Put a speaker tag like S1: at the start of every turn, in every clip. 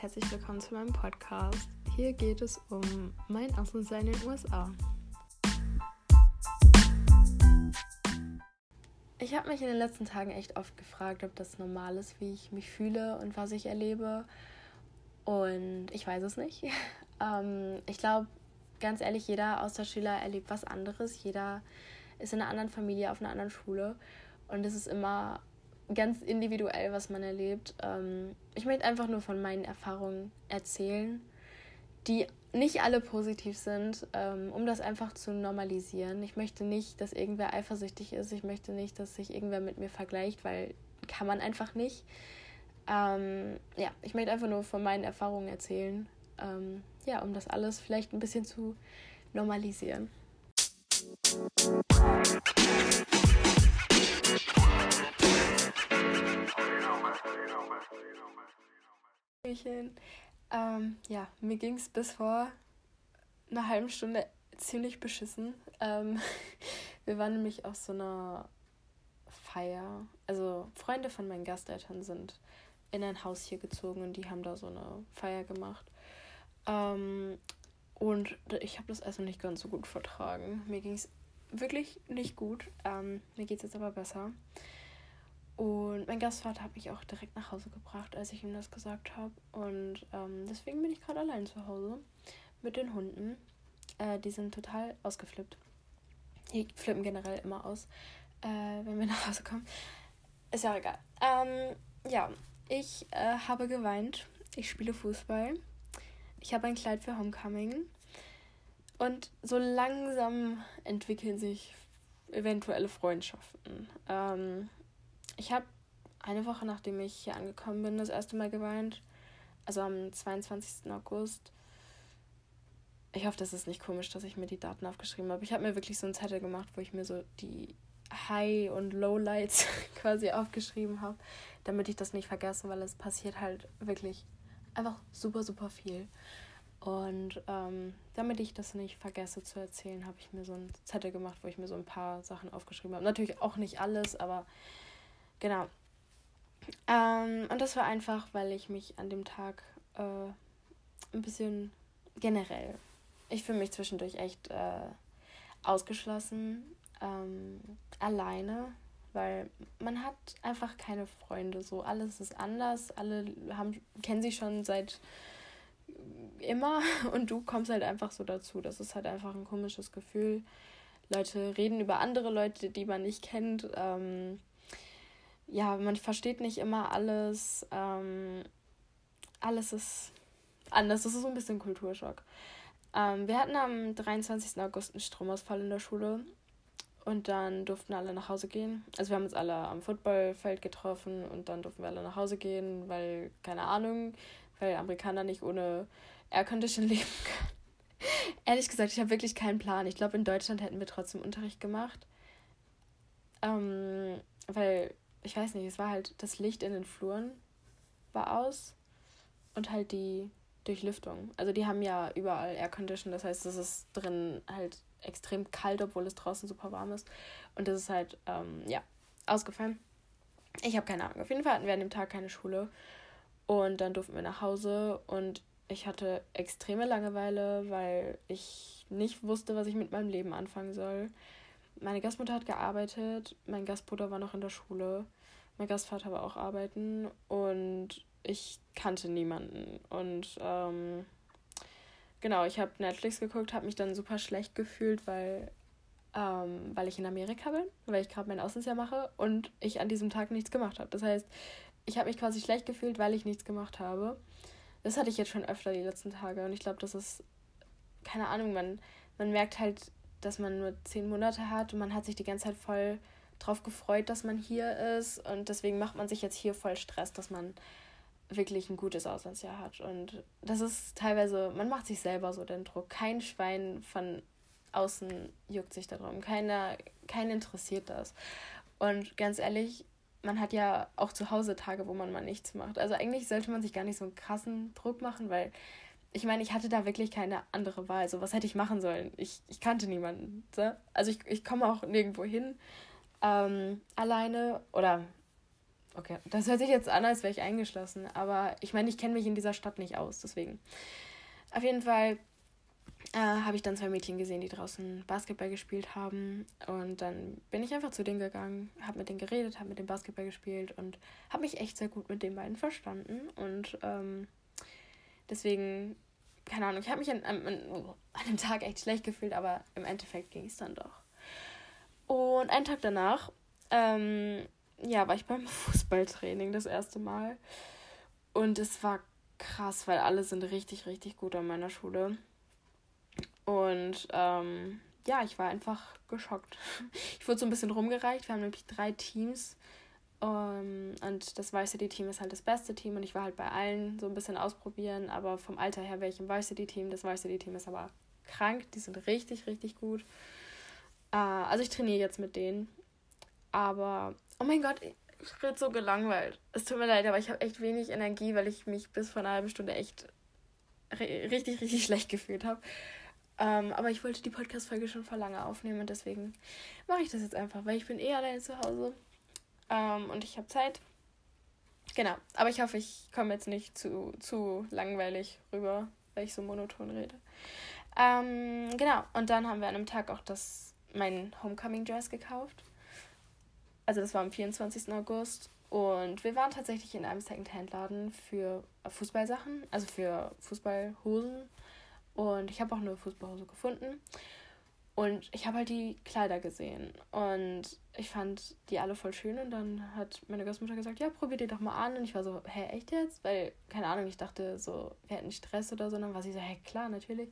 S1: herzlich willkommen zu meinem Podcast. Hier geht es um mein Auslandsjahr in den USA. Ich habe mich in den letzten Tagen echt oft gefragt, ob das normal ist, wie ich mich fühle und was ich erlebe. Und ich weiß es nicht. ähm, ich glaube, ganz ehrlich, jeder Austauschschüler erlebt was anderes. Jeder ist in einer anderen Familie, auf einer anderen Schule. Und es ist immer ganz individuell, was man erlebt. Ähm, ich möchte einfach nur von meinen Erfahrungen erzählen, die nicht alle positiv sind, ähm, um das einfach zu normalisieren. Ich möchte nicht, dass irgendwer eifersüchtig ist. Ich möchte nicht, dass sich irgendwer mit mir vergleicht, weil kann man einfach nicht. Ähm, ja, ich möchte einfach nur von meinen Erfahrungen erzählen. Ähm, ja, um das alles vielleicht ein bisschen zu normalisieren. Ähm, ja, mir ging es bis vor einer halben Stunde ziemlich beschissen. Ähm, wir waren nämlich auf so einer Feier. Also Freunde von meinen Gasteltern sind in ein Haus hier gezogen und die haben da so eine Feier gemacht. Ähm, und ich habe das also nicht ganz so gut vertragen. Mir ging es wirklich nicht gut. Ähm, mir geht es jetzt aber besser. Und mein Gastvater hat mich auch direkt nach Hause gebracht, als ich ihm das gesagt habe. Und ähm, deswegen bin ich gerade allein zu Hause mit den Hunden. Äh, die sind total ausgeflippt. Die flippen generell immer aus, äh, wenn wir nach Hause kommen. Ist ja egal. Ähm, ja, ich äh, habe geweint. Ich spiele Fußball. Ich habe ein Kleid für Homecoming. Und so langsam entwickeln sich eventuelle Freundschaften. Ähm, ich habe eine Woche nachdem ich hier angekommen bin, das erste Mal geweint. Also am 22. August. Ich hoffe, das ist nicht komisch, dass ich mir die Daten aufgeschrieben habe. Ich habe mir wirklich so einen Zettel gemacht, wo ich mir so die High- und Lowlights quasi aufgeschrieben habe, damit ich das nicht vergesse, weil es passiert halt wirklich einfach super, super viel. Und ähm, damit ich das nicht vergesse zu erzählen, habe ich mir so einen Zettel gemacht, wo ich mir so ein paar Sachen aufgeschrieben habe. Natürlich auch nicht alles, aber Genau. Ähm, und das war einfach, weil ich mich an dem Tag äh, ein bisschen generell, ich fühle mich zwischendurch echt äh, ausgeschlossen, ähm, alleine, weil man hat einfach keine Freunde. So alles ist anders, alle haben, kennen sich schon seit immer und du kommst halt einfach so dazu. Das ist halt einfach ein komisches Gefühl. Leute reden über andere Leute, die man nicht kennt. Ähm, ja, man versteht nicht immer alles. Ähm, alles ist anders. Das ist so ein bisschen Kulturschock. Ähm, wir hatten am 23. August einen Stromausfall in der Schule und dann durften alle nach Hause gehen. Also wir haben uns alle am Footballfeld getroffen und dann durften wir alle nach Hause gehen, weil, keine Ahnung, weil Amerikaner nicht ohne Aircondition leben können. Ehrlich gesagt, ich habe wirklich keinen Plan. Ich glaube, in Deutschland hätten wir trotzdem Unterricht gemacht. Ähm, weil ich weiß nicht, es war halt das Licht in den Fluren war aus und halt die Durchlüftung. Also die haben ja überall Air Condition, das heißt, es ist drin halt extrem kalt, obwohl es draußen super warm ist. Und das ist halt, ähm, ja, ausgefallen. Ich habe keine Ahnung. Auf jeden Fall hatten wir an dem Tag keine Schule. Und dann durften wir nach Hause und ich hatte extreme Langeweile, weil ich nicht wusste, was ich mit meinem Leben anfangen soll meine Gastmutter hat gearbeitet, mein Gastbruder war noch in der Schule, mein Gastvater war auch arbeiten und ich kannte niemanden. Und ähm, genau, ich habe Netflix geguckt, habe mich dann super schlecht gefühlt, weil, ähm, weil ich in Amerika bin, weil ich gerade mein Auslandsjahr mache und ich an diesem Tag nichts gemacht habe. Das heißt, ich habe mich quasi schlecht gefühlt, weil ich nichts gemacht habe. Das hatte ich jetzt schon öfter die letzten Tage und ich glaube, das ist, keine Ahnung, man, man merkt halt dass man nur zehn Monate hat und man hat sich die ganze Zeit voll drauf gefreut, dass man hier ist und deswegen macht man sich jetzt hier voll Stress, dass man wirklich ein gutes Auslandsjahr hat und das ist teilweise, man macht sich selber so den Druck. Kein Schwein von außen juckt sich darum, keiner, keinen interessiert das. Und ganz ehrlich, man hat ja auch zu Hause Tage, wo man mal nichts macht. Also eigentlich sollte man sich gar nicht so einen krassen Druck machen, weil ich meine, ich hatte da wirklich keine andere Wahl. So, was hätte ich machen sollen? Ich, ich kannte niemanden. So? Also ich, ich komme auch nirgendwo hin ähm, alleine oder okay, das hört sich jetzt an, als wäre ich eingeschlossen, aber ich meine, ich kenne mich in dieser Stadt nicht aus, deswegen. Auf jeden Fall äh, habe ich dann zwei Mädchen gesehen, die draußen Basketball gespielt haben. Und dann bin ich einfach zu denen gegangen, habe mit denen geredet, habe mit dem Basketball gespielt und habe mich echt sehr gut mit den beiden verstanden. Und ähm, deswegen, keine Ahnung, ich habe mich an, an, an dem Tag echt schlecht gefühlt, aber im Endeffekt ging es dann doch. Und einen Tag danach, ähm, ja, war ich beim Fußballtraining das erste Mal. Und es war krass, weil alle sind richtig, richtig gut an meiner Schule. Und ähm, ja, ich war einfach geschockt. Ich wurde so ein bisschen rumgereicht. Wir haben nämlich drei Teams. Um, ähm, und das Varsity-Team ist halt das beste Team und ich war halt bei allen so ein bisschen ausprobieren, aber vom Alter her wäre ich im Varsity-Team. Das Varsity-Team ist aber krank, die sind richtig, richtig gut. Uh, also ich trainiere jetzt mit denen. Aber, oh mein Gott, ich rede so gelangweilt. Es tut mir leid, aber ich habe echt wenig Energie, weil ich mich bis vor einer halben Stunde echt richtig, richtig schlecht gefühlt habe. Ähm, aber ich wollte die Podcast-Folge schon vor lange aufnehmen und deswegen mache ich das jetzt einfach, weil ich bin eh alleine zu Hause ähm, und ich habe Zeit. Genau, aber ich hoffe, ich komme jetzt nicht zu, zu langweilig rüber, weil ich so monoton rede. Ähm, genau, und dann haben wir an einem Tag auch das, mein Homecoming-Dress gekauft. Also das war am 24. August. Und wir waren tatsächlich in einem Second-Hand-Laden für Fußballsachen, also für Fußballhosen und ich habe auch eine Fußballhose gefunden. Und ich habe halt die Kleider gesehen. Und ich fand die alle voll schön. Und dann hat meine Gastmutter gesagt, ja, probier die doch mal an. Und ich war so, hä, echt jetzt? Weil, keine Ahnung, ich dachte so, wir hätten Stress oder so. Und dann war sie so, hä, klar, natürlich.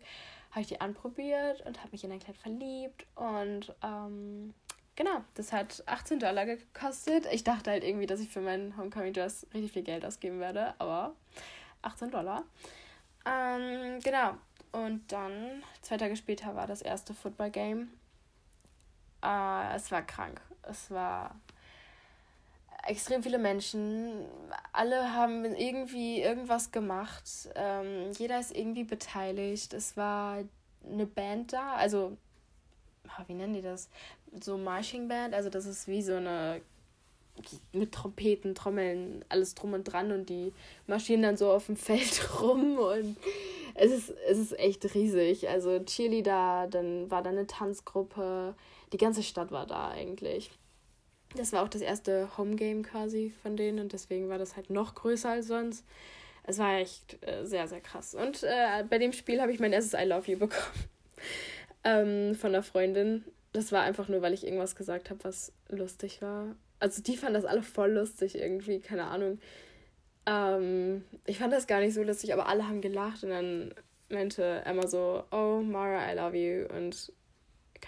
S1: Habe ich die anprobiert und habe mich in ein Kleid verliebt. Und ähm, genau, das hat 18 Dollar gekostet. Ich dachte halt irgendwie, dass ich für meinen Homecoming Dress richtig viel Geld ausgeben werde. Aber 18 Dollar. Ähm, genau, und dann, zwei Tage später, war das erste Football-Game. Äh, es war krank. Es war extrem viele Menschen. Alle haben irgendwie irgendwas gemacht. Ähm, jeder ist irgendwie beteiligt. Es war eine Band da, also, wie nennen die das? So Marching Band, also das ist wie so eine mit Trompeten, Trommeln, alles drum und dran und die marschieren dann so auf dem Feld rum und es ist, es ist echt riesig. Also Cheerleader, dann war da eine Tanzgruppe, die ganze Stadt war da eigentlich. Das war auch das erste Homegame quasi von denen und deswegen war das halt noch größer als sonst. Es war echt äh, sehr, sehr krass. Und äh, bei dem Spiel habe ich mein erstes I Love You bekommen. ähm, von einer Freundin. Das war einfach nur, weil ich irgendwas gesagt habe, was lustig war. Also die fanden das alle voll lustig irgendwie, keine Ahnung. Ähm, ich fand das gar nicht so lustig, aber alle haben gelacht und dann meinte Emma so, oh Mara, I love you. Und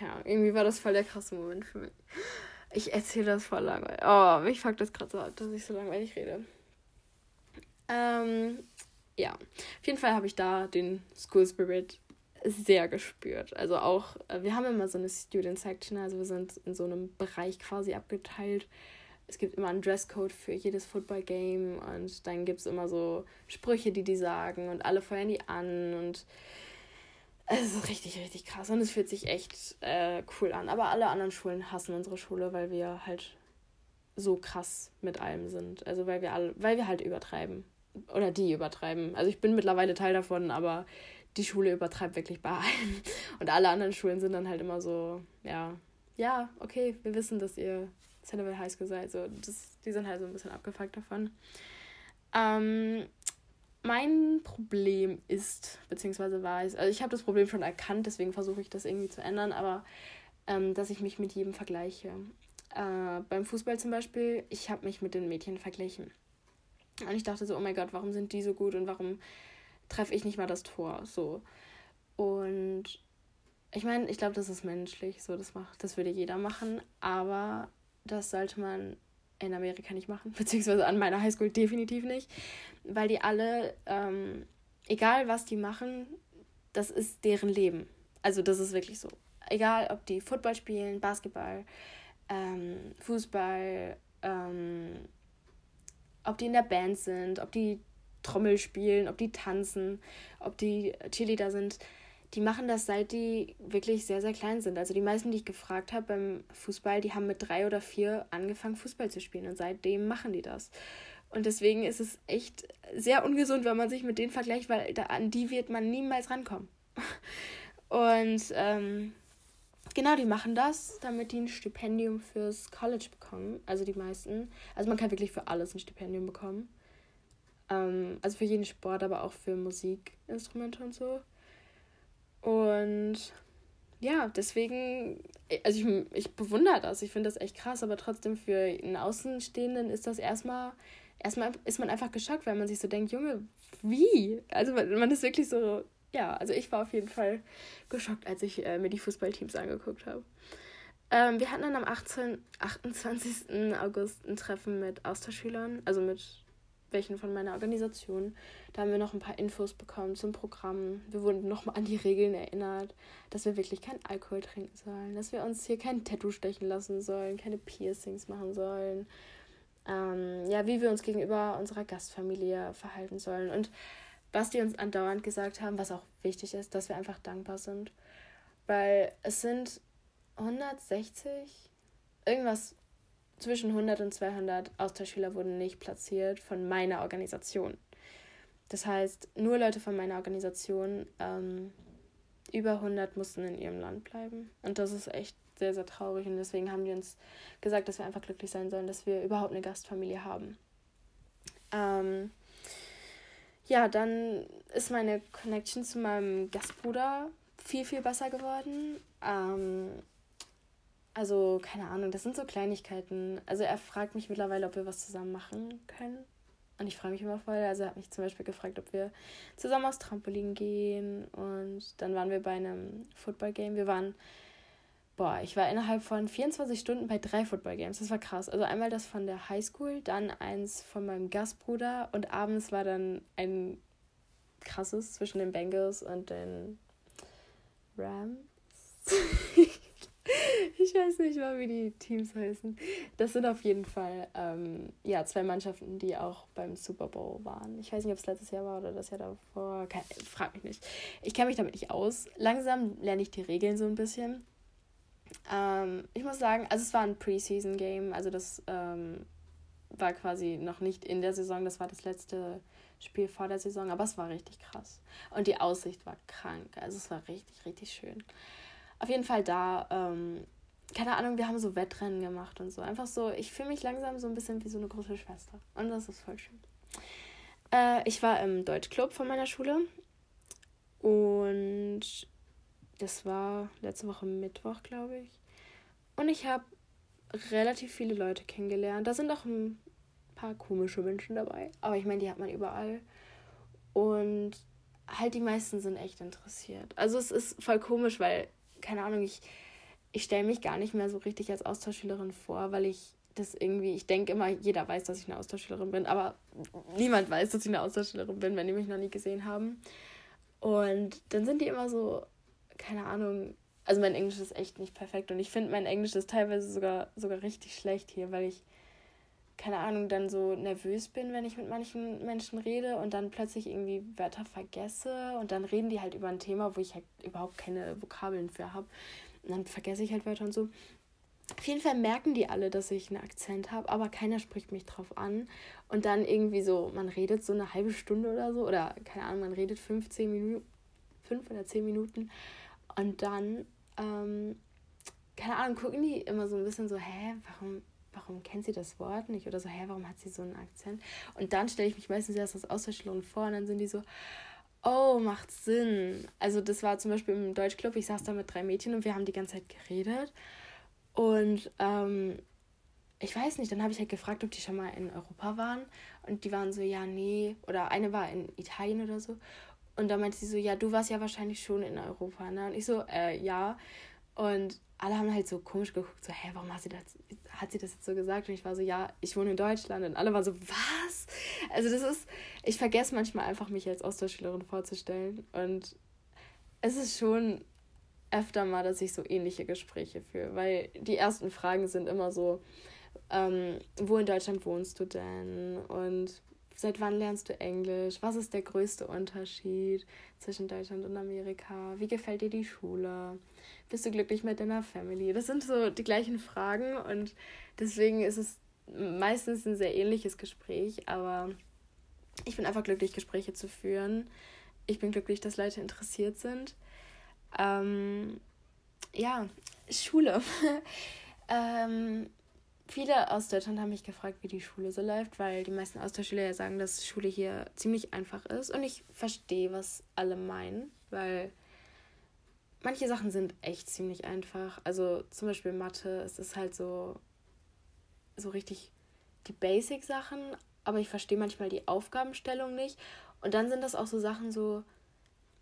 S1: keine Ahnung, irgendwie war das voll der krasse Moment für mich. Ich erzähle das voll langweilig. Oh, mich fuckt das gerade so ab, dass ich so langweilig rede. Ähm, ja, auf jeden Fall habe ich da den School Spirit sehr gespürt. Also auch, äh, wir haben immer so eine Student Section, also wir sind in so einem Bereich quasi abgeteilt es gibt immer einen Dresscode für jedes Football-Game und dann gibt es immer so Sprüche, die die sagen und alle feuern die an und es ist richtig, richtig krass und es fühlt sich echt äh, cool an. Aber alle anderen Schulen hassen unsere Schule, weil wir halt so krass mit allem sind. Also weil wir alle, weil wir halt übertreiben. Oder die übertreiben. Also ich bin mittlerweile Teil davon, aber die Schule übertreibt wirklich bei allem. Und alle anderen Schulen sind dann halt immer so, ja, ja, okay, wir wissen, dass ihr Centerville High School seid. So, das, die sind halt so ein bisschen abgefuckt davon. Ähm, mein Problem ist, beziehungsweise war es, also ich habe das Problem schon erkannt, deswegen versuche ich das irgendwie zu ändern, aber ähm, dass ich mich mit jedem vergleiche. Äh, beim Fußball zum Beispiel, ich habe mich mit den Mädchen verglichen. Und ich dachte so, oh mein Gott, warum sind die so gut und warum treffe ich nicht mal das Tor? So. Und ich meine, ich glaube, das ist menschlich, so das macht, das würde jeder machen, aber das sollte man in Amerika nicht machen, beziehungsweise an meiner Highschool definitiv nicht, weil die alle, ähm, egal was die machen, das ist deren Leben. Also das ist wirklich so. Egal, ob die Football spielen, Basketball, ähm, Fußball, ähm, ob die in der Band sind, ob die Trommel spielen, ob die tanzen, ob die Cheerleader sind, die machen das seit die wirklich sehr, sehr klein sind. Also die meisten, die ich gefragt habe beim Fußball, die haben mit drei oder vier angefangen, Fußball zu spielen und seitdem machen die das. Und deswegen ist es echt sehr ungesund, wenn man sich mit denen vergleicht, weil da, an die wird man niemals rankommen. Und ähm, genau, die machen das, damit die ein Stipendium fürs College bekommen. Also die meisten. Also man kann wirklich für alles ein Stipendium bekommen. Ähm, also für jeden Sport, aber auch für Musikinstrumente und so. Und ja, deswegen, also ich, ich bewundere das. Ich finde das echt krass, aber trotzdem für einen Außenstehenden ist das erstmal, erstmal ist man einfach geschockt, weil man sich so denkt, Junge, wie? Also man, man ist wirklich so, ja, also ich war auf jeden Fall geschockt, als ich äh, mir die Fußballteams angeguckt habe. Ähm, wir hatten dann am 18, 28. August ein Treffen mit Austauschschülern, also mit welchen von meiner Organisation. Da haben wir noch ein paar Infos bekommen zum Programm. Wir wurden nochmal an die Regeln erinnert, dass wir wirklich keinen Alkohol trinken sollen, dass wir uns hier kein Tattoo stechen lassen sollen, keine Piercings machen sollen. Ähm, ja, wie wir uns gegenüber unserer Gastfamilie verhalten sollen. Und was die uns andauernd gesagt haben, was auch wichtig ist, dass wir einfach dankbar sind. Weil es sind 160, irgendwas zwischen 100 und 200 Austauschschüler wurden nicht platziert von meiner Organisation. Das heißt, nur Leute von meiner Organisation, ähm, über 100 mussten in ihrem Land bleiben. Und das ist echt sehr, sehr traurig. Und deswegen haben die uns gesagt, dass wir einfach glücklich sein sollen, dass wir überhaupt eine Gastfamilie haben. Ähm, ja, dann ist meine Connection zu meinem Gastbruder viel, viel besser geworden. Ähm, also, keine Ahnung, das sind so Kleinigkeiten. Also, er fragt mich mittlerweile, ob wir was zusammen machen können. Und ich freue mich immer voll. Also, er hat mich zum Beispiel gefragt, ob wir zusammen aufs Trampolin gehen. Und dann waren wir bei einem Football-Game. Wir waren, boah, ich war innerhalb von 24 Stunden bei drei Football-Games. Das war krass. Also, einmal das von der Highschool, dann eins von meinem Gastbruder. Und abends war dann ein krasses zwischen den Bengals und den Rams. ich weiß nicht mal, wie die Teams heißen. Das sind auf jeden Fall ähm, ja, zwei Mannschaften, die auch beim Super Bowl waren. Ich weiß nicht, ob es letztes Jahr war oder das Jahr davor. Kein, frag mich nicht. Ich kenne mich damit nicht aus. Langsam lerne ich die Regeln so ein bisschen. Ähm, ich muss sagen, also es war ein Preseason-Game. Also das ähm, war quasi noch nicht in der Saison. Das war das letzte Spiel vor der Saison. Aber es war richtig krass. Und die Aussicht war krank. Also es war richtig, richtig schön auf jeden Fall da, ähm, keine Ahnung, wir haben so Wettrennen gemacht und so. Einfach so, ich fühle mich langsam so ein bisschen wie so eine große Schwester. Und das ist voll schön. Äh, ich war im Deutschclub von meiner Schule. Und das war letzte Woche Mittwoch, glaube ich. Und ich habe relativ viele Leute kennengelernt. Da sind auch ein paar komische Menschen dabei. Aber ich meine, die hat man überall. Und halt die meisten sind echt interessiert. Also es ist voll komisch, weil keine Ahnung, ich, ich stelle mich gar nicht mehr so richtig als Austauschschülerin vor, weil ich das irgendwie, ich denke immer, jeder weiß, dass ich eine Austauschschülerin bin, aber niemand weiß, dass ich eine Austauschschülerin bin, wenn die mich noch nie gesehen haben. Und dann sind die immer so, keine Ahnung, also mein Englisch ist echt nicht perfekt und ich finde, mein Englisch ist teilweise sogar, sogar richtig schlecht hier, weil ich, keine Ahnung, dann so nervös bin, wenn ich mit manchen Menschen rede und dann plötzlich irgendwie Wörter vergesse und dann reden die halt über ein Thema, wo ich halt überhaupt keine Vokabeln für habe. Und dann vergesse ich halt Wörter und so. Auf jeden Fall merken die alle, dass ich einen Akzent habe, aber keiner spricht mich drauf an. Und dann irgendwie so, man redet so eine halbe Stunde oder so, oder keine Ahnung, man redet 15 Minuten, fünf oder zehn Minuten. Und dann, ähm, keine Ahnung, gucken die immer so ein bisschen so, hä, warum warum kennt sie das Wort nicht? Oder so, hä, warum hat sie so einen Akzent? Und dann stelle ich mich meistens erst als Austauschschülerin vor und dann sind die so, oh, macht Sinn. Also das war zum Beispiel im Deutschclub, ich saß da mit drei Mädchen und wir haben die ganze Zeit geredet. Und ähm, ich weiß nicht, dann habe ich halt gefragt, ob die schon mal in Europa waren. Und die waren so, ja, nee. Oder eine war in Italien oder so. Und dann meinte sie so, ja, du warst ja wahrscheinlich schon in Europa, ne? Und ich so, äh, ja. Und alle haben halt so komisch geguckt, so, hä, warum hat sie das, hat sie das jetzt so gesagt? Und ich war so, ja, ich wohne in Deutschland. Und alle waren so, was? Also das ist, ich vergesse manchmal einfach, mich als Austauschschülerin vorzustellen. Und es ist schon öfter mal, dass ich so ähnliche Gespräche führe, weil die ersten Fragen sind immer so, ähm, wo in Deutschland wohnst du denn? Und Seit wann lernst du Englisch? Was ist der größte Unterschied zwischen Deutschland und Amerika? Wie gefällt dir die Schule? Bist du glücklich mit deiner Family? Das sind so die gleichen Fragen und deswegen ist es meistens ein sehr ähnliches Gespräch, aber ich bin einfach glücklich, Gespräche zu führen. Ich bin glücklich, dass Leute interessiert sind. Ähm, ja, Schule. ähm, viele aus Deutschland haben mich gefragt, wie die Schule so läuft, weil die meisten Austauschschüler ja sagen, dass Schule hier ziemlich einfach ist. Und ich verstehe, was alle meinen, weil manche Sachen sind echt ziemlich einfach. Also zum Beispiel Mathe, es ist halt so, so richtig die Basic-Sachen, aber ich verstehe manchmal die Aufgabenstellung nicht. Und dann sind das auch so Sachen so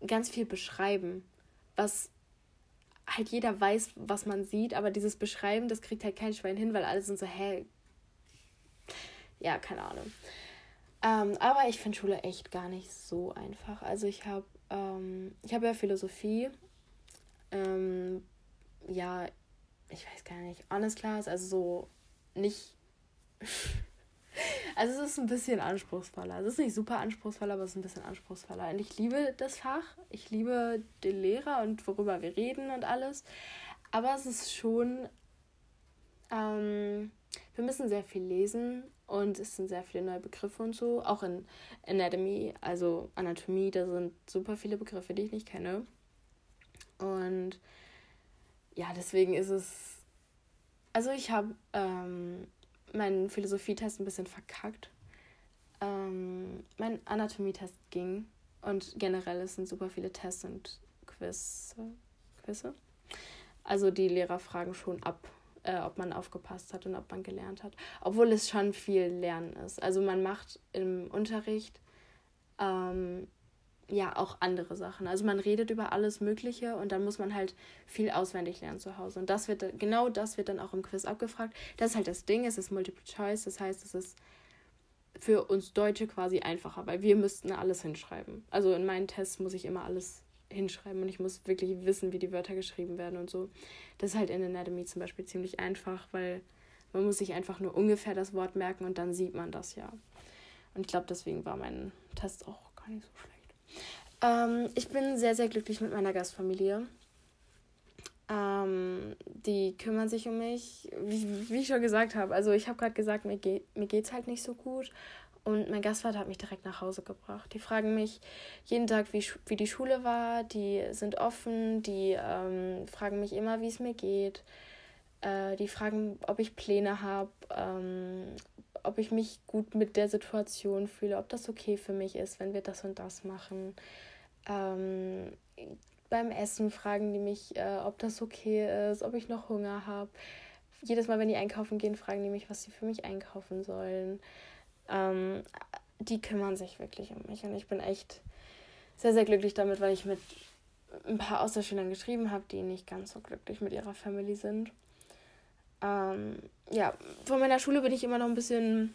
S1: ganz viel beschreiben, was halt jeder weiß, was man sieht, aber dieses Beschreiben, das kriegt halt kein Schwein hin, weil alle sind so, hä? Ja, keine Ahnung. Ähm, aber ich finde Schule echt gar nicht so einfach. Also ich habe ähm, ich habe ja Philosophie. Ähm, ja, ich weiß gar nicht. Honest Class, also so nicht Also es ist ein bisschen anspruchsvoller. Es ist nicht super anspruchsvoller, aber es ist ein bisschen anspruchsvoller. Und ich liebe das Fach. Ich liebe den Lehrer und worüber wir reden und alles. Aber es ist schon. Ähm, wir müssen sehr viel lesen und es sind sehr viele neue Begriffe und so. Auch in Anatomy, also Anatomie, da sind super viele Begriffe, die ich nicht kenne. Und ja, deswegen ist es. Also ich habe ähm, meinen Philosophietest ein bisschen verkackt. Ähm, mein Anatomietest ging und generell es sind super viele Tests und Quiz, Quizze. Also die Lehrer fragen schon ab, äh, ob man aufgepasst hat und ob man gelernt hat. Obwohl es schon viel Lernen ist. Also man macht im Unterricht ähm, ja auch andere Sachen. Also man redet über alles Mögliche und dann muss man halt viel auswendig lernen zu Hause. Und das wird genau das wird dann auch im Quiz abgefragt. Das ist halt das Ding, es ist Multiple Choice, das heißt, es ist für uns Deutsche quasi einfacher, weil wir müssten alles hinschreiben. Also in meinen Tests muss ich immer alles hinschreiben und ich muss wirklich wissen, wie die Wörter geschrieben werden und so. Das ist halt in Anatomy zum Beispiel ziemlich einfach, weil man muss sich einfach nur ungefähr das Wort merken und dann sieht man das ja. Und ich glaube, deswegen war mein Test auch gar nicht so schlecht. Ähm, ich bin sehr, sehr glücklich mit meiner Gastfamilie. Ähm, die kümmern sich um mich, wie, wie ich schon gesagt habe. Also ich habe gerade gesagt, mir, geht, mir geht's halt nicht so gut. Und mein Gastvater hat mich direkt nach Hause gebracht. Die fragen mich jeden Tag, wie, wie die Schule war. Die sind offen. Die ähm, fragen mich immer, wie es mir geht. Äh, die fragen, ob ich Pläne habe, ähm, ob ich mich gut mit der Situation fühle, ob das okay für mich ist, wenn wir das und das machen. Ähm, beim Essen fragen die mich, äh, ob das okay ist, ob ich noch Hunger habe. Jedes Mal, wenn die einkaufen gehen, fragen die mich, was sie für mich einkaufen sollen. Ähm, die kümmern sich wirklich um mich und ich bin echt sehr, sehr glücklich damit, weil ich mit ein paar Austauschschülern geschrieben habe, die nicht ganz so glücklich mit ihrer Family sind. Ähm, ja, von meiner Schule bin ich immer noch ein bisschen.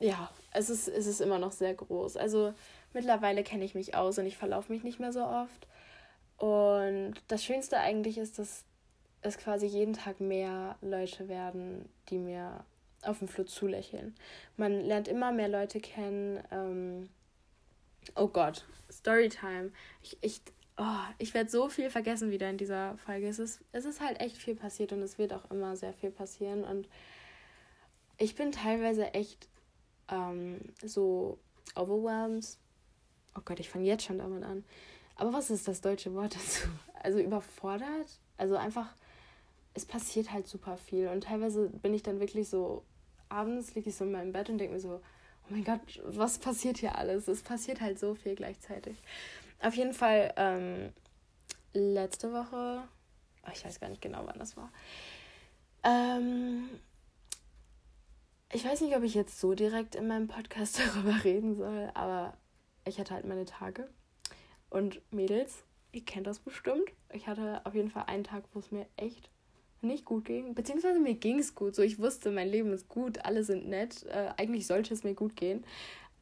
S1: Ja, es ist, es ist immer noch sehr groß. Also mittlerweile kenne ich mich aus und ich verlaufe mich nicht mehr so oft. Und das Schönste eigentlich ist, dass es quasi jeden Tag mehr Leute werden, die mir auf dem Flur zulächeln. Man lernt immer mehr Leute kennen. Ähm, oh Gott, Storytime. Ich, ich oh, ich werde so viel vergessen wieder in dieser Folge. Es ist, es ist halt echt viel passiert und es wird auch immer sehr viel passieren. Und ich bin teilweise echt ähm, so overwhelmed. Oh Gott, ich fange jetzt schon damit an. Aber was ist das deutsche Wort dazu? Also überfordert? Also einfach, es passiert halt super viel. Und teilweise bin ich dann wirklich so, abends liege ich so in meinem Bett und denke mir so, oh mein Gott, was passiert hier alles? Es passiert halt so viel gleichzeitig. Auf jeden Fall ähm, letzte Woche, oh, ich weiß gar nicht genau, wann das war. Ähm, ich weiß nicht, ob ich jetzt so direkt in meinem Podcast darüber reden soll, aber ich hatte halt meine Tage. Und Mädels, ihr kennt das bestimmt. Ich hatte auf jeden Fall einen Tag, wo es mir echt nicht gut ging. Beziehungsweise mir ging es gut. So, ich wusste, mein Leben ist gut, alle sind nett. Äh, eigentlich sollte es mir gut gehen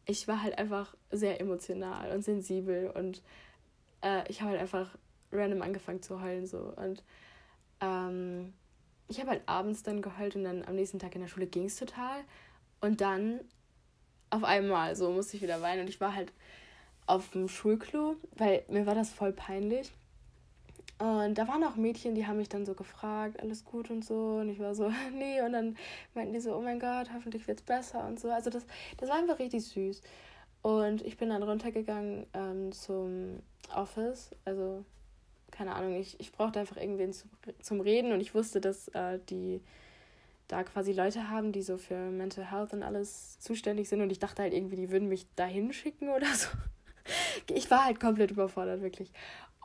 S1: ich war halt einfach sehr emotional und sensibel und äh, ich habe halt einfach random angefangen zu heulen so und ähm, ich habe halt abends dann geheult und dann am nächsten Tag in der Schule ging es total und dann auf einmal so musste ich wieder weinen und ich war halt auf dem Schulklo, weil mir war das voll peinlich. Und da waren auch Mädchen, die haben mich dann so gefragt, alles gut und so. Und ich war so, nee. Und dann meinten die so, oh mein Gott, hoffentlich wird's besser und so. Also das, das war einfach richtig süß. Und ich bin dann runtergegangen ähm, zum Office. Also, keine Ahnung, ich, ich brauchte einfach irgendwen zu, zum Reden. Und ich wusste, dass äh, die da quasi Leute haben, die so für Mental Health und alles zuständig sind. Und ich dachte halt irgendwie, die würden mich dahin schicken oder so. Ich war halt komplett überfordert, wirklich.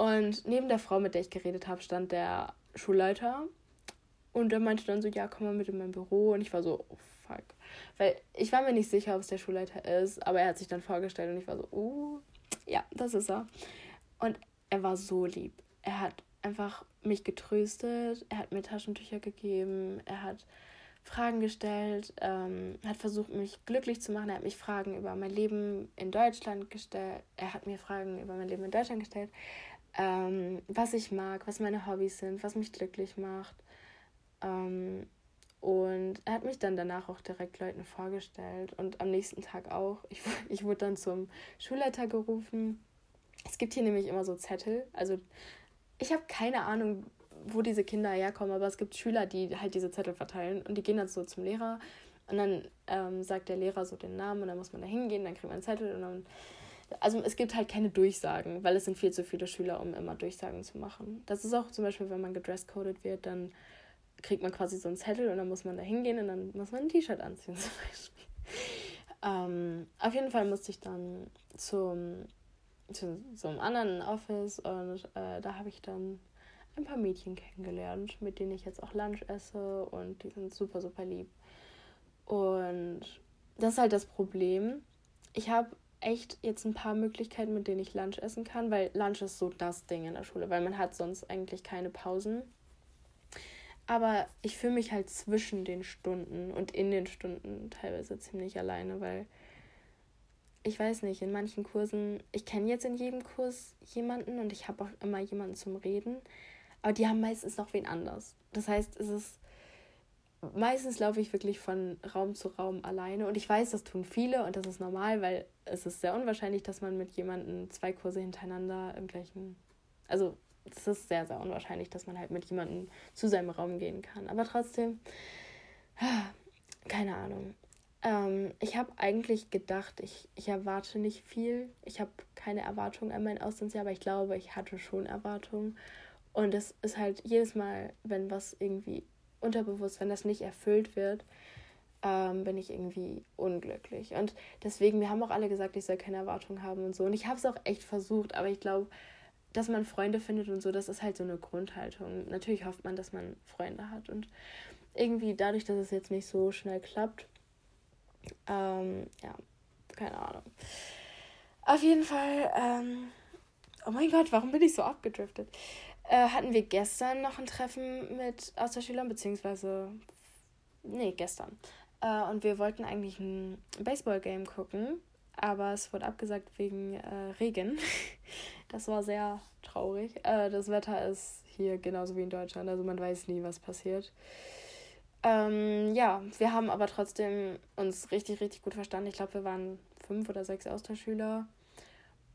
S1: Und neben der Frau, mit der ich geredet habe, stand der Schulleiter. Und der meinte dann so, ja, komm mal mit in mein Büro. Und ich war so, oh fuck. Weil ich war mir nicht sicher, ob es der Schulleiter ist, aber er hat sich dann vorgestellt und ich war so, uh, ja, das ist er. Und er war so lieb. Er hat einfach mich getröstet, er hat mir Taschentücher gegeben, er hat Fragen gestellt, ähm, hat versucht, mich glücklich zu machen. Er hat mich Fragen über mein Leben in Deutschland gestellt. Er hat mir Fragen über mein Leben in Deutschland gestellt, ähm, was ich mag, was meine Hobbys sind, was mich glücklich macht. Ähm, und er hat mich dann danach auch direkt Leuten vorgestellt und am nächsten Tag auch. Ich, ich wurde dann zum Schulleiter gerufen. Es gibt hier nämlich immer so Zettel. Also ich habe keine Ahnung, wo diese Kinder herkommen, aber es gibt Schüler, die halt diese Zettel verteilen und die gehen dann so zum Lehrer und dann ähm, sagt der Lehrer so den Namen und dann muss man da hingehen, dann kriegt man einen Zettel und dann. Also es gibt halt keine Durchsagen, weil es sind viel zu viele Schüler, um immer Durchsagen zu machen. Das ist auch zum Beispiel, wenn man gedresscoded wird, dann kriegt man quasi so einen Zettel und dann muss man da hingehen und dann muss man ein T-Shirt anziehen zum Beispiel. Ähm, auf jeden Fall musste ich dann zum, zu so einem anderen Office und äh, da habe ich dann ein paar Mädchen kennengelernt, mit denen ich jetzt auch Lunch esse und die sind super, super lieb. Und das ist halt das Problem. Ich habe echt jetzt ein paar Möglichkeiten, mit denen ich Lunch essen kann, weil Lunch ist so das Ding in der Schule, weil man hat sonst eigentlich keine Pausen. Aber ich fühle mich halt zwischen den Stunden und in den Stunden teilweise ziemlich alleine, weil ich weiß nicht, in manchen Kursen, ich kenne jetzt in jedem Kurs jemanden und ich habe auch immer jemanden zum Reden, aber die haben meistens noch wen anders. Das heißt, es ist meistens laufe ich wirklich von Raum zu Raum alleine und ich weiß, das tun viele und das ist normal, weil es ist sehr unwahrscheinlich, dass man mit jemandem zwei Kurse hintereinander im gleichen, also es ist sehr, sehr unwahrscheinlich, dass man halt mit jemandem zu seinem Raum gehen kann. Aber trotzdem, keine Ahnung. Ähm, ich habe eigentlich gedacht, ich, ich erwarte nicht viel. Ich habe keine Erwartungen an mein Auslandsjahr, aber ich glaube, ich hatte schon Erwartungen. Und es ist halt jedes Mal, wenn was irgendwie unterbewusst, wenn das nicht erfüllt wird, ähm, bin ich irgendwie unglücklich. Und deswegen, wir haben auch alle gesagt, ich soll keine Erwartungen haben und so. Und ich habe es auch echt versucht, aber ich glaube, dass man Freunde findet und so, das ist halt so eine Grundhaltung. Natürlich hofft man, dass man Freunde hat. Und irgendwie dadurch, dass es jetzt nicht so schnell klappt, ähm, ja, keine Ahnung. Auf jeden Fall, ähm, oh mein Gott, warum bin ich so abgedriftet? Äh, hatten wir gestern noch ein Treffen mit Austauschschülern, beziehungsweise, nee, gestern. Äh, und wir wollten eigentlich ein Baseball-Game gucken, aber es wurde abgesagt wegen äh, Regen. Das war sehr traurig. Äh, das Wetter ist hier genauso wie in Deutschland, also man weiß nie, was passiert. Ähm, ja, wir haben aber trotzdem uns richtig, richtig gut verstanden. Ich glaube, wir waren fünf oder sechs Austauschschüler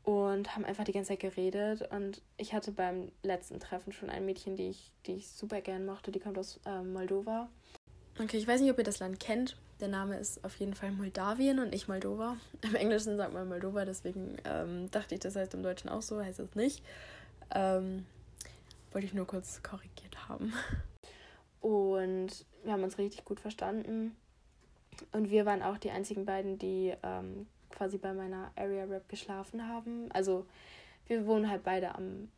S1: und haben einfach die ganze Zeit geredet. Und ich hatte beim letzten Treffen schon ein Mädchen, die ich, die ich super gern mochte. Die kommt aus äh, Moldova. Okay, ich weiß nicht, ob ihr das Land kennt. Der Name ist auf jeden Fall Moldawien und nicht Moldova. Im Englischen sagt man Moldova, deswegen ähm, dachte ich, das heißt im Deutschen auch so, heißt es nicht. Ähm, wollte ich nur kurz korrigiert haben. Und wir haben uns richtig gut verstanden. Und wir waren auch die einzigen beiden, die ähm, quasi bei meiner Area Rap geschlafen haben. Also wir wohnen halt beide am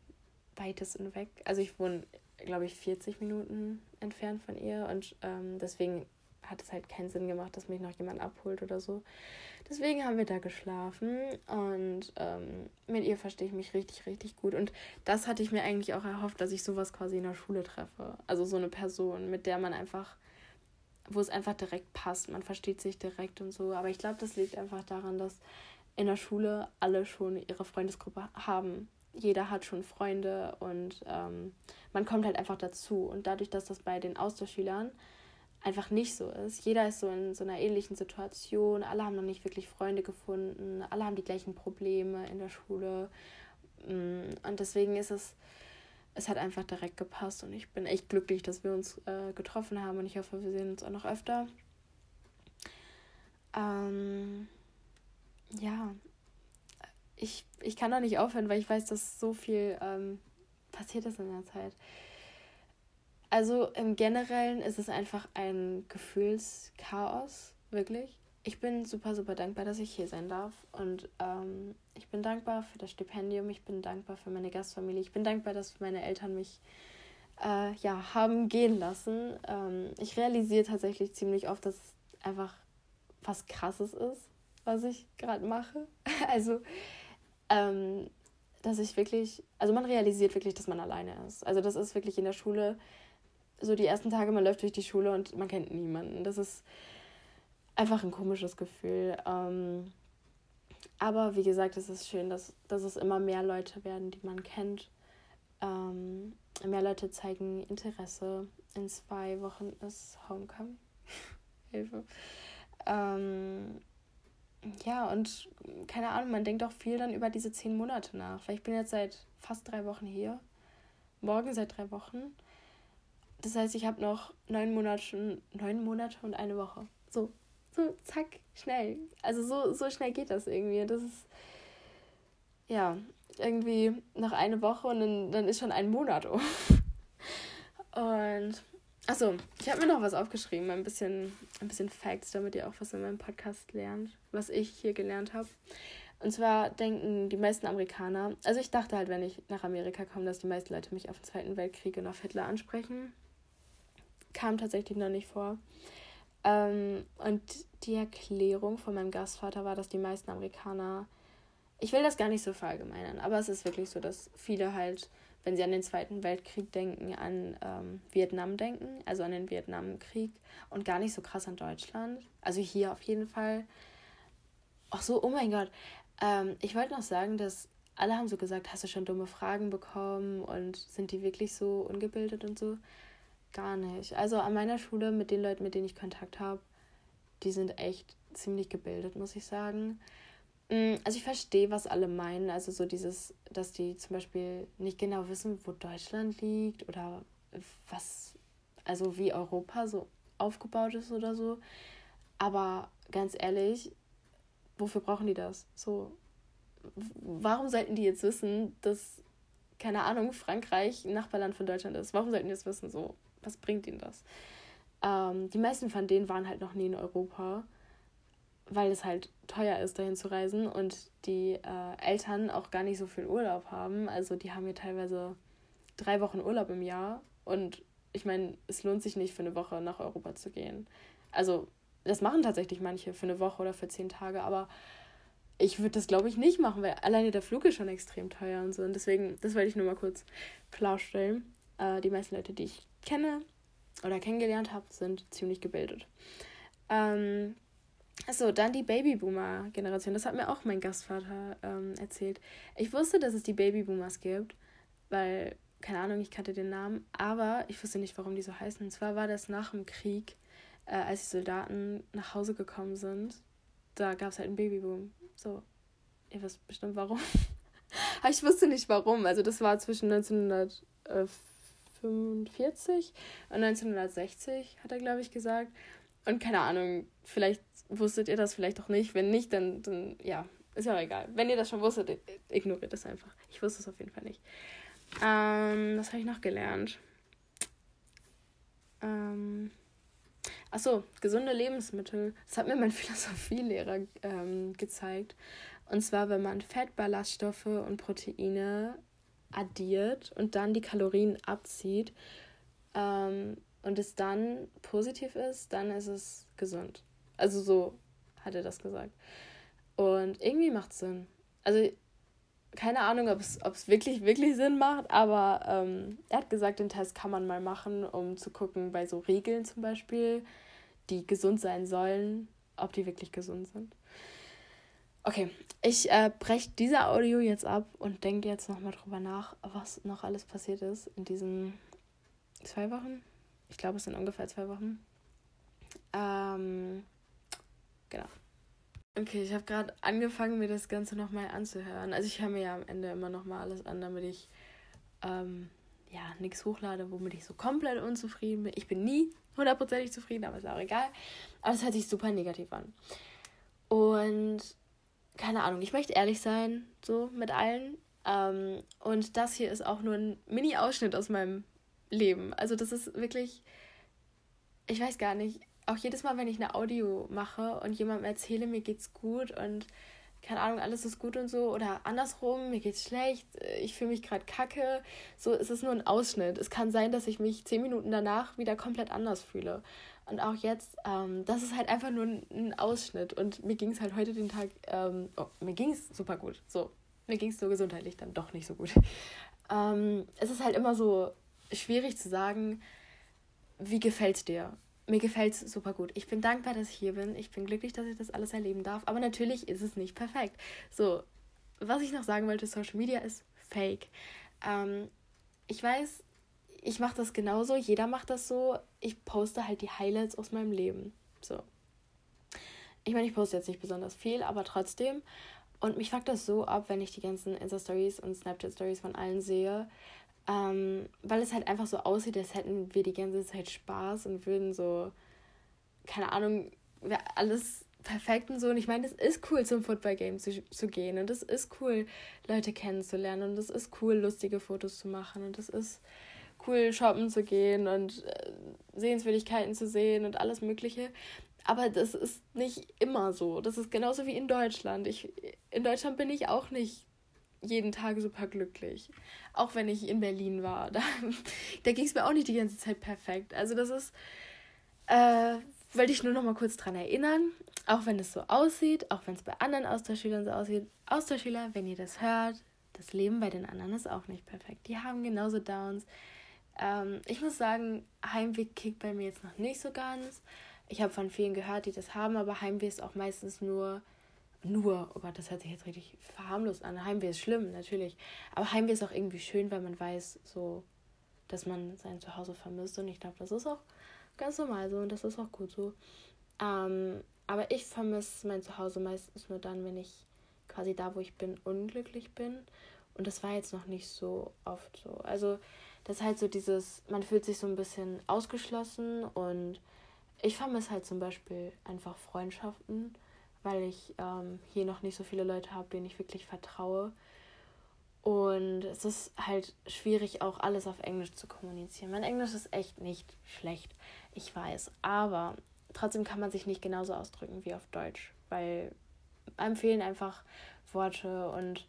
S1: weitesten weg. Also ich wohne, glaube ich, 40 Minuten entfernt von ihr und ähm, deswegen hat es halt keinen Sinn gemacht, dass mich noch jemand abholt oder so. Deswegen haben wir da geschlafen und ähm, mit ihr verstehe ich mich richtig, richtig gut. Und das hatte ich mir eigentlich auch erhofft, dass ich sowas quasi in der Schule treffe. Also so eine Person, mit der man einfach, wo es einfach direkt passt. Man versteht sich direkt und so. Aber ich glaube, das liegt einfach daran, dass in der Schule alle schon ihre Freundesgruppe haben. Jeder hat schon Freunde und ähm, man kommt halt einfach dazu. Und dadurch, dass das bei den Austauschschülern einfach nicht so ist. Jeder ist so in so einer ähnlichen Situation, alle haben noch nicht wirklich Freunde gefunden, alle haben die gleichen Probleme in der Schule. Mm, und deswegen ist es, es hat einfach direkt gepasst und ich bin echt glücklich, dass wir uns äh, getroffen haben und ich hoffe, wir sehen uns auch noch öfter. Ähm, ja, ich, ich kann da nicht aufhören, weil ich weiß, dass so viel ähm, passiert ist in der Zeit. Also im Generellen ist es einfach ein Gefühlschaos, wirklich. Ich bin super, super dankbar, dass ich hier sein darf. Und ähm, ich bin dankbar für das Stipendium, ich bin dankbar für meine Gastfamilie, ich bin dankbar, dass meine Eltern mich äh, ja, haben gehen lassen. Ähm, ich realisiere tatsächlich ziemlich oft, dass es einfach was Krasses ist, was ich gerade mache. Also, ähm, dass ich wirklich, also man realisiert wirklich, dass man alleine ist. Also das ist wirklich in der Schule so die ersten Tage, man läuft durch die Schule und man kennt niemanden. Das ist einfach ein komisches Gefühl. Ähm, aber wie gesagt, es ist schön, dass, dass es immer mehr Leute werden, die man kennt. Ähm, mehr Leute zeigen Interesse. In zwei Wochen ist Homecoming. Hilfe. Ähm, ja, und keine Ahnung, man denkt auch viel dann über diese zehn Monate nach. Weil ich bin jetzt seit fast drei Wochen hier. Morgen seit drei Wochen. Das heißt, ich habe noch neun Monate, neun Monate und eine Woche. So, so, zack, schnell. Also so, so schnell geht das irgendwie. Das ist, ja, irgendwie noch eine Woche und dann, dann ist schon ein Monat um. Und, achso, ich habe mir noch was aufgeschrieben, ein bisschen, ein bisschen Facts, damit ihr auch was in meinem Podcast lernt, was ich hier gelernt habe. Und zwar denken die meisten Amerikaner, also ich dachte halt, wenn ich nach Amerika komme, dass die meisten Leute mich auf den Zweiten Weltkrieg und auf Hitler ansprechen kam tatsächlich noch nicht vor. Ähm, und die Erklärung von meinem Gastvater war, dass die meisten Amerikaner, ich will das gar nicht so verallgemeinern, aber es ist wirklich so, dass viele halt, wenn sie an den Zweiten Weltkrieg denken, an ähm, Vietnam denken, also an den Vietnamkrieg und gar nicht so krass an Deutschland. Also hier auf jeden Fall. Ach so, oh mein Gott. Ähm, ich wollte noch sagen, dass alle haben so gesagt, hast du schon dumme Fragen bekommen und sind die wirklich so ungebildet und so? Gar nicht. Also an meiner Schule mit den Leuten, mit denen ich Kontakt habe, die sind echt ziemlich gebildet, muss ich sagen. Mm, also ich verstehe, was alle meinen. Also so dieses, dass die zum Beispiel nicht genau wissen, wo Deutschland liegt oder was, also wie Europa so aufgebaut ist oder so. Aber ganz ehrlich, wofür brauchen die das? So, warum sollten die jetzt wissen, dass, keine Ahnung, Frankreich ein Nachbarland von Deutschland ist? Warum sollten die das wissen? So, was bringt ihnen das? Ähm, die meisten von denen waren halt noch nie in Europa, weil es halt teuer ist, dahin zu reisen und die äh, Eltern auch gar nicht so viel Urlaub haben. Also die haben hier teilweise drei Wochen Urlaub im Jahr und ich meine, es lohnt sich nicht für eine Woche nach Europa zu gehen. Also das machen tatsächlich manche für eine Woche oder für zehn Tage, aber ich würde das, glaube ich, nicht machen, weil alleine der Flug ist schon extrem teuer und so. Und deswegen, das wollte ich nur mal kurz klarstellen. Äh, die meisten Leute, die ich kenne oder kennengelernt habe, sind ziemlich gebildet. Ähm, Achso, dann die Babyboomer-Generation. Das hat mir auch mein Gastvater ähm, erzählt. Ich wusste, dass es die Babyboomers gibt, weil, keine Ahnung, ich kannte den Namen, aber ich wusste nicht, warum die so heißen. Und zwar war das nach dem Krieg, äh, als die Soldaten nach Hause gekommen sind. Da gab es halt einen Babyboom. So, ihr wisst bestimmt warum. ich wusste nicht warum. Also, das war zwischen 1900. 1945 und 1960, hat er, glaube ich, gesagt. Und keine Ahnung, vielleicht wusstet ihr das vielleicht auch nicht. Wenn nicht, dann, dann ja, ist ja auch egal. Wenn ihr das schon wusstet, ignoriert das einfach. Ich wusste es auf jeden Fall nicht. Ähm, was habe ich noch gelernt? Ähm, achso, gesunde Lebensmittel. Das hat mir mein Philosophielehrer ähm, gezeigt. Und zwar, wenn man Fett, Ballaststoffe und Proteine addiert und dann die Kalorien abzieht ähm, und es dann positiv ist, dann ist es gesund. Also so hat er das gesagt. Und irgendwie macht es Sinn. Also keine Ahnung, ob es wirklich, wirklich Sinn macht, aber ähm, er hat gesagt, den Test kann man mal machen, um zu gucken, bei so Regeln zum Beispiel, die gesund sein sollen, ob die wirklich gesund sind. Okay, ich äh, breche diese Audio jetzt ab und denke jetzt nochmal drüber nach, was noch alles passiert ist in diesen zwei Wochen. Ich glaube, es sind ungefähr zwei Wochen. Ähm, genau. Okay, ich habe gerade angefangen, mir das Ganze nochmal anzuhören. Also ich höre mir ja am Ende immer nochmal alles an, damit ich ähm, ja nichts hochlade, womit ich so komplett unzufrieden bin. Ich bin nie hundertprozentig zufrieden, aber ist auch egal. Aber es hört sich super negativ an. Und keine Ahnung, ich möchte ehrlich sein, so mit allen. Ähm, und das hier ist auch nur ein Mini-Ausschnitt aus meinem Leben. Also das ist wirklich, ich weiß gar nicht, auch jedes Mal, wenn ich eine Audio mache und jemandem erzähle, mir geht's gut und keine Ahnung, alles ist gut und so oder andersrum, mir geht's schlecht, ich fühle mich gerade kacke, so ist es nur ein Ausschnitt. Es kann sein, dass ich mich zehn Minuten danach wieder komplett anders fühle. Und auch jetzt, ähm, das ist halt einfach nur ein, Ausschnitt. Und mir ging es halt heute den Tag, ähm, oh, mir ging es super gut. So, mir ging es so gesundheitlich dann doch nicht so gut. Ähm, es ist halt immer so schwierig zu sagen, wie gefällt's dir? Mir gefällt es super gut. Ich bin dankbar, dass ich hier bin. Ich bin glücklich, dass ich das alles erleben darf. Aber natürlich ist es nicht perfekt. So, was ich noch sagen wollte, Social Media ist fake. Ähm, ich weiß, ich mache das genauso, jeder macht das so. Ich poste halt die Highlights aus meinem Leben. So. Ich meine, ich poste jetzt nicht besonders viel, aber trotzdem. Und mich fuckt das so ab, wenn ich die ganzen Insta-Stories und Snapchat-Stories von allen sehe. Ähm, weil es halt einfach so aussieht, als hätten wir die ganze Zeit Spaß und würden so, keine Ahnung, alles perfekt und so. Und ich meine, es ist cool, zum Football-Game zu, zu gehen. Und es ist cool, Leute kennenzulernen. Und es ist cool, lustige Fotos zu machen. Und es ist cool, shoppen zu gehen und äh, Sehenswürdigkeiten zu sehen und alles Mögliche. Aber das ist nicht immer so. Das ist genauso wie in Deutschland. Ich, in Deutschland bin ich auch nicht jeden Tag super glücklich. Auch wenn ich in Berlin war. Da, da ging es mir auch nicht die ganze Zeit perfekt. Also das ist, äh, wollte ich nur noch mal kurz dran erinnern. Auch wenn es so aussieht, auch wenn es bei anderen Austauschschülern so aussieht. Austauschschüler, wenn ihr das hört, das Leben bei den anderen ist auch nicht perfekt. Die haben genauso Downs. Ähm, ich muss sagen, Heimweh kickt bei mir jetzt noch nicht so ganz. Ich habe von vielen gehört, die das haben, aber Heimweh ist auch meistens nur, nur, oh Gott, das hört sich jetzt richtig verharmlos an. Heimweh ist schlimm, natürlich. Aber Heimweh ist auch irgendwie schön, weil man weiß, so, dass man sein Zuhause vermisst. Und ich glaube, das ist auch ganz normal so und das ist auch gut so. Ähm, aber ich vermisse mein Zuhause meistens nur dann, wenn ich quasi da, wo ich bin, unglücklich bin. Und das war jetzt noch nicht so oft so. Also das ist halt so dieses, man fühlt sich so ein bisschen ausgeschlossen und ich vermisse halt zum Beispiel einfach Freundschaften, weil ich ähm, hier noch nicht so viele Leute habe, denen ich wirklich vertraue. Und es ist halt schwierig, auch alles auf Englisch zu kommunizieren. Mein Englisch ist echt nicht schlecht, ich weiß. Aber trotzdem kann man sich nicht genauso ausdrücken wie auf Deutsch, weil einem fehlen einfach Worte und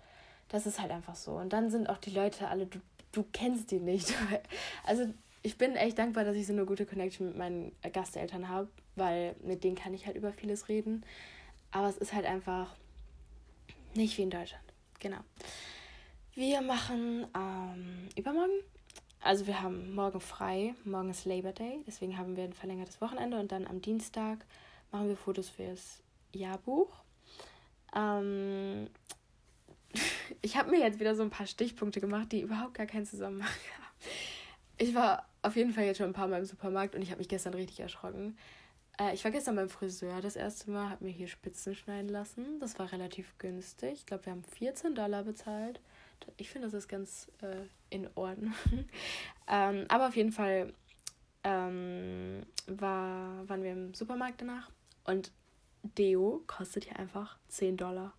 S1: das ist halt einfach so. Und dann sind auch die Leute alle, du du kennst die nicht. Also ich bin echt dankbar, dass ich so eine gute Connection mit meinen Gasteltern habe, weil mit denen kann ich halt über vieles reden. Aber es ist halt einfach nicht wie in Deutschland. Genau. Wir machen ähm, übermorgen, also wir haben morgen frei, morgen ist Labor Day, deswegen haben wir ein verlängertes Wochenende und dann am Dienstag machen wir Fotos fürs Jahrbuch. Ähm, ich habe mir jetzt wieder so ein paar Stichpunkte gemacht, die überhaupt gar keinen Zusammenhang haben. Ich war auf jeden Fall jetzt schon ein paar Mal im Supermarkt und ich habe mich gestern richtig erschrocken. Äh, ich war gestern beim Friseur das erste Mal, habe mir hier Spitzen schneiden lassen. Das war relativ günstig. Ich glaube, wir haben 14 Dollar bezahlt. Ich finde, das ist ganz äh, in Ordnung. ähm, aber auf jeden Fall ähm, war, waren wir im Supermarkt danach und Deo kostet hier einfach 10 Dollar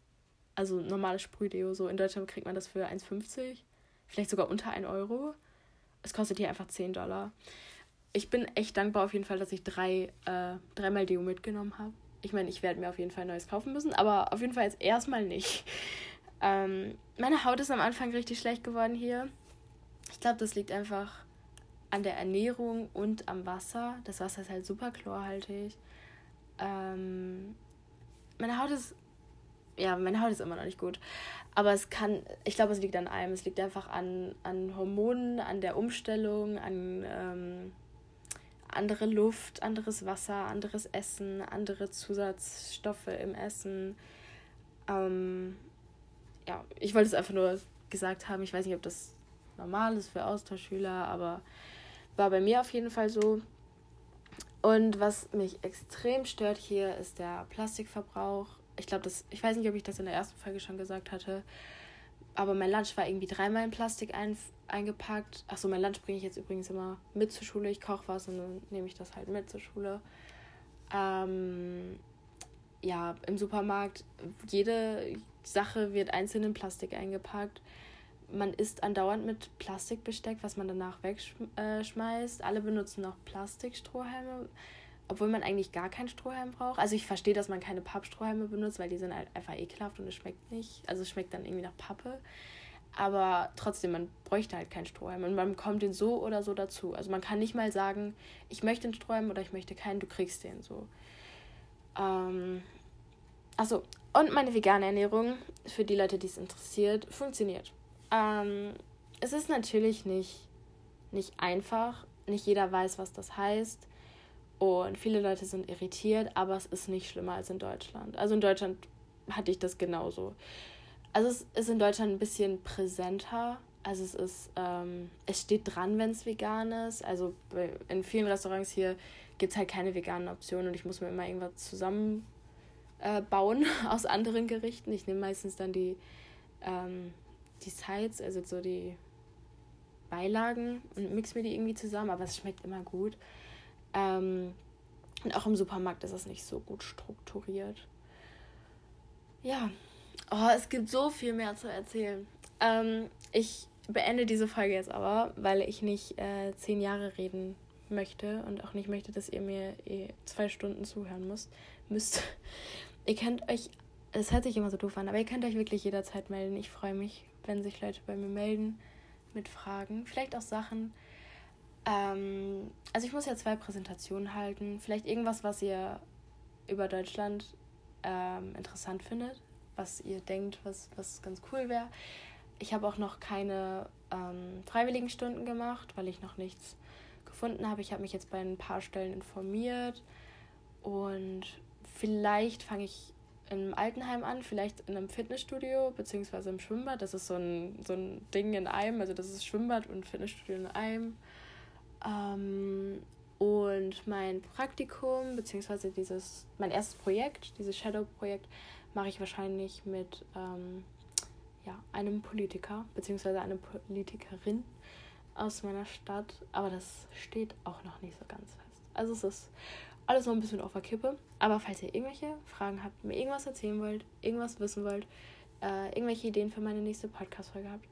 S1: also normales Sprühdeo, so in Deutschland kriegt man das für 1,50, vielleicht sogar unter 1 Euro. Es kostet hier einfach 10 Dollar. Ich bin echt dankbar auf jeden Fall, dass ich drei, äh, dreimal Deo mitgenommen habe. Ich meine, ich werde mir auf jeden Fall neues kaufen müssen, aber auf jeden Fall jetzt erstmal nicht. Ähm, meine Haut ist am Anfang richtig schlecht geworden hier. Ich glaube, das liegt einfach an der Ernährung und am Wasser. Das Wasser ist halt super chlorhaltig. Ähm, meine Haut ist ja, meine Haut ist immer noch nicht gut. Aber es kann, ich glaube, es liegt an allem. Es liegt einfach an, an Hormonen, an der Umstellung, an ähm, andere Luft, anderes Wasser, anderes Essen, andere Zusatzstoffe im Essen. Ähm, ja, ich wollte es einfach nur gesagt haben. Ich weiß nicht, ob das normal ist für Austauschschüler, aber war bei mir auf jeden Fall so. Und was mich extrem stört hier, ist der Plastikverbrauch ich glaube, das, ich weiß nicht, ob ich das in der ersten Folge schon gesagt hatte, aber mein Lunch war irgendwie dreimal in Plastik ein, eingepackt. Achso, mein Lunch bringe ich jetzt übrigens immer mit zur Schule. Ich koche was und dann nehme ich das halt mit zur Schule. Ähm, ja, im Supermarkt, jede Sache wird einzeln in Plastik eingepackt. Man isst andauernd mit Plastikbesteck, was man danach wegschmeißt. Alle benutzen noch Plastikstrohhalme, obwohl man eigentlich gar keinen Strohhalm braucht. Also ich verstehe, dass man keine Pappstrohhalme benutzt, weil die sind halt einfach ekelhaft und es schmeckt nicht. Also es schmeckt dann irgendwie nach Pappe. Aber trotzdem, man bräuchte halt keinen Strohhalm und man bekommt den so oder so dazu. Also man kann nicht mal sagen, ich möchte einen Strohhalm oder ich möchte keinen, du kriegst den so. Ähm, achso, und meine vegane Ernährung, für die Leute, die es interessiert, funktioniert. Ähm, es ist natürlich nicht, nicht einfach. Nicht jeder weiß, was das heißt. Und viele Leute sind irritiert, aber es ist nicht schlimmer als in Deutschland. Also in Deutschland hatte ich das genauso. Also es ist in Deutschland ein bisschen präsenter. Also es ist, ähm, es steht dran, wenn es vegan ist. Also in vielen Restaurants hier gibt es halt keine veganen Optionen und ich muss mir immer irgendwas zusammenbauen äh, aus anderen Gerichten. Ich nehme meistens dann die, ähm, die Sides, also so die Beilagen und mix mir die irgendwie zusammen, aber es schmeckt immer gut. Ähm, und auch im Supermarkt ist es nicht so gut strukturiert. Ja, oh, es gibt so viel mehr zu erzählen. Ähm, ich beende diese Folge jetzt aber, weil ich nicht äh, zehn Jahre reden möchte und auch nicht möchte, dass ihr mir eh zwei Stunden zuhören müsst. müsst. Ihr könnt euch, es hört sich immer so doof an, aber ihr könnt euch wirklich jederzeit melden. Ich freue mich, wenn sich Leute bei mir melden mit Fragen. Vielleicht auch Sachen, ähm, also ich muss ja zwei Präsentationen halten. Vielleicht irgendwas, was ihr über Deutschland ähm, interessant findet, was ihr denkt, was, was ganz cool wäre. Ich habe auch noch keine ähm, freiwilligen Stunden gemacht, weil ich noch nichts gefunden habe. Ich habe mich jetzt bei ein paar Stellen informiert und vielleicht fange ich im Altenheim an, vielleicht in einem Fitnessstudio beziehungsweise im Schwimmbad. Das ist so ein, so ein Ding in einem, also das ist Schwimmbad und Fitnessstudio in einem. Ähm, und mein Praktikum, beziehungsweise dieses, mein erstes Projekt, dieses Shadow-Projekt, mache ich wahrscheinlich mit ähm, ja, einem Politiker, beziehungsweise einer Politikerin aus meiner Stadt. Aber das steht auch noch nicht so ganz fest. Also es ist alles noch ein bisschen auf der Kippe. Aber falls ihr irgendwelche Fragen habt, mir irgendwas erzählen wollt, irgendwas wissen wollt, äh, irgendwelche Ideen für meine nächste Podcast-Folge habt,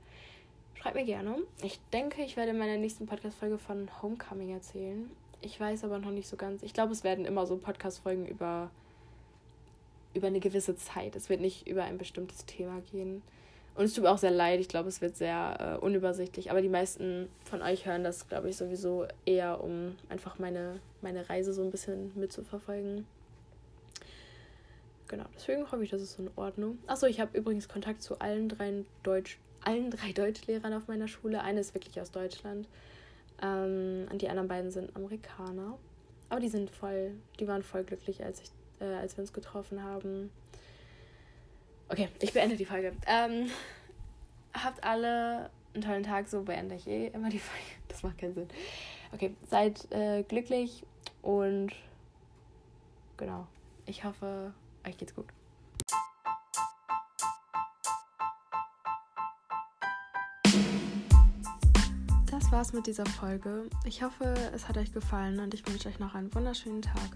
S1: Schreibt mir gerne. Ich denke, ich werde in meiner nächsten Podcast-Folge von Homecoming erzählen. Ich weiß aber noch nicht so ganz. Ich glaube, es werden immer so Podcast-Folgen über, über eine gewisse Zeit. Es wird nicht über ein bestimmtes Thema gehen. Und es tut mir auch sehr leid. Ich glaube, es wird sehr äh, unübersichtlich. Aber die meisten von euch hören das, glaube ich, sowieso eher, um einfach meine, meine Reise so ein bisschen mitzuverfolgen. Genau, deswegen hoffe ich, das ist so in Ordnung. Achso, ich habe übrigens Kontakt zu allen drei Deutsch allen drei Deutschlehrern auf meiner Schule. Eine ist wirklich aus Deutschland. Ähm, und die anderen beiden sind Amerikaner. Aber die sind voll, die waren voll glücklich, als, ich, äh, als wir uns getroffen haben. Okay, ich beende die Folge. Ähm, habt alle einen tollen Tag, so beende ich eh immer die Folge. Das macht keinen Sinn. Okay, seid äh, glücklich und genau. Ich hoffe, euch geht's gut. das war's mit dieser Folge. Ich hoffe, es hat euch gefallen und ich wünsche euch noch einen wunderschönen Tag.